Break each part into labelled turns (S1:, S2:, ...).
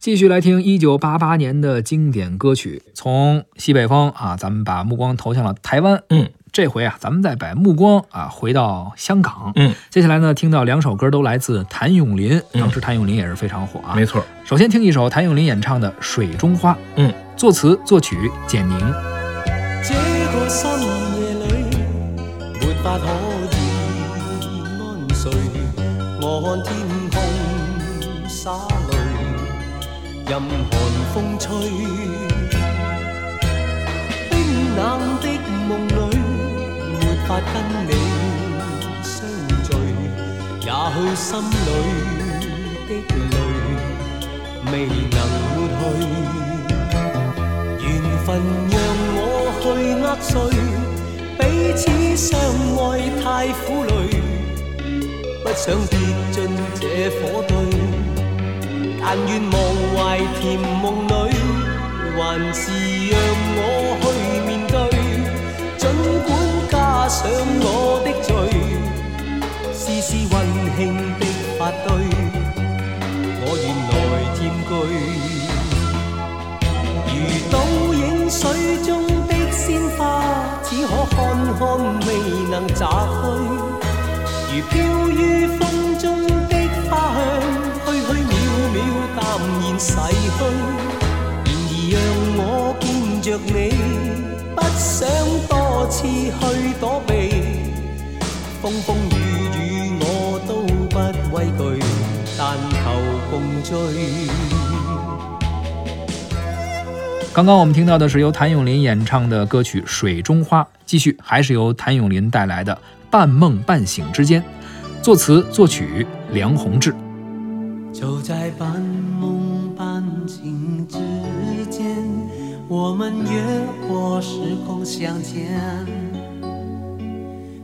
S1: 继续来听一九八八年的经典歌曲，从西北风啊，咱们把目光投向了台湾。
S2: 嗯，
S1: 这回啊，咱们再把目光啊回到香港。
S2: 嗯，
S1: 接下来呢，听到两首歌都来自谭咏麟，当时谭咏麟也是非常火啊。
S2: 没错，
S1: 首先听一首谭咏麟演唱的《水中花》，
S2: 嗯，
S1: 作词作曲简宁。
S3: 这个深夜里没法可我天空任寒风吹，冰冷的梦里，没法跟你相聚。也许心里的泪未能抹去，缘分让我去握碎，彼此相爱太苦累，不想跌进这火堆。但愿忘怀甜梦里，还是让我去面对。尽管加上我的罪，丝丝温馨的发堆，我愿来占据。如倒影水中的鲜花，只可看看未能摘去。如飘于风中。逝去，然而让我见着你，不想多次去躲避，风风雨雨我都不畏惧，但求共醉。
S1: 刚刚我们听到的是由谭咏麟演唱的歌曲《水中花》，继续还是由谭咏麟带来的《半梦半醒之间》，作词作曲梁弘志。
S3: 就在半梦。感情之间，我们越过时空相见。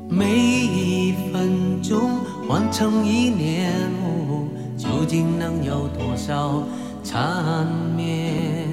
S3: 每一分钟换成一年，呜，究竟能有多少缠绵？